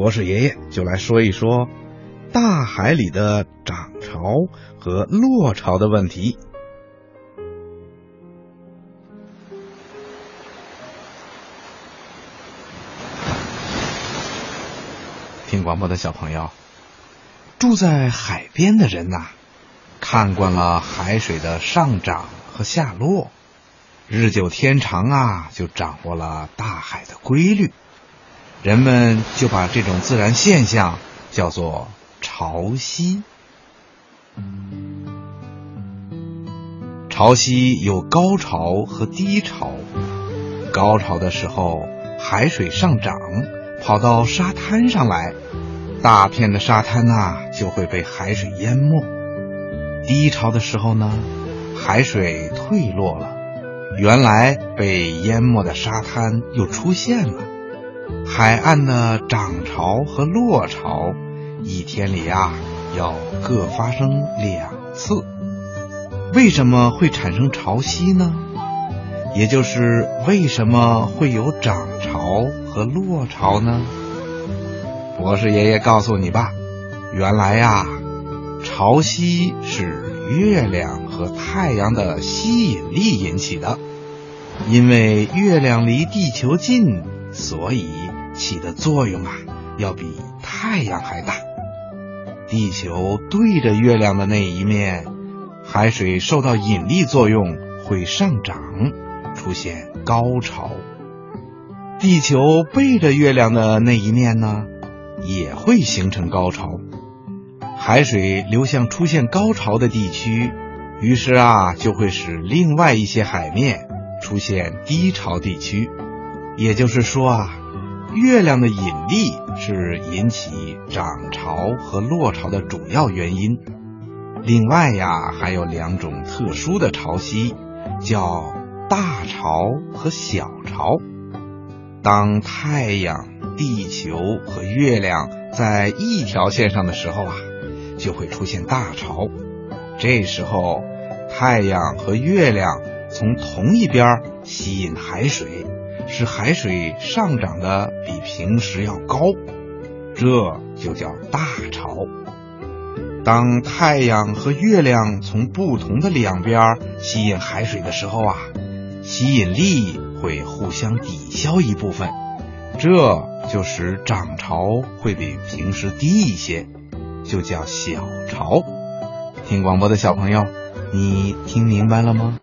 博士爷爷就来说一说大海里的涨潮和落潮的问题。听广播的小朋友，住在海边的人呐，看惯了海水的上涨和下落，日久天长啊，就掌握了大海的规律。人们就把这种自然现象叫做潮汐。潮汐有高潮和低潮，高潮的时候，海水上涨。跑到沙滩上来，大片的沙滩呐就会被海水淹没。低潮的时候呢，海水退落了，原来被淹没的沙滩又出现了。海岸的涨潮和落潮，一天里啊要各发生两次。为什么会产生潮汐呢？也就是为什么会有涨潮和落潮呢？博士爷爷告诉你吧，原来呀，潮汐是月亮和太阳的吸引力引起的。因为月亮离地球近，所以起的作用啊要比太阳还大。地球对着月亮的那一面，海水受到引力作用会上涨。出现高潮，地球背着月亮的那一面呢，也会形成高潮。海水流向出现高潮的地区，于是啊，就会使另外一些海面出现低潮地区。也就是说啊，月亮的引力是引起涨潮和落潮的主要原因。另外呀，还有两种特殊的潮汐，叫。大潮和小潮，当太阳、地球和月亮在一条线上的时候啊，就会出现大潮。这时候，太阳和月亮从同一边吸引海水，使海水上涨的比平时要高，这就叫大潮。当太阳和月亮从不同的两边吸引海水的时候啊。吸引力会互相抵消一部分，这就使涨潮会比平时低一些，就叫小潮。听广播的小朋友，你听明白了吗？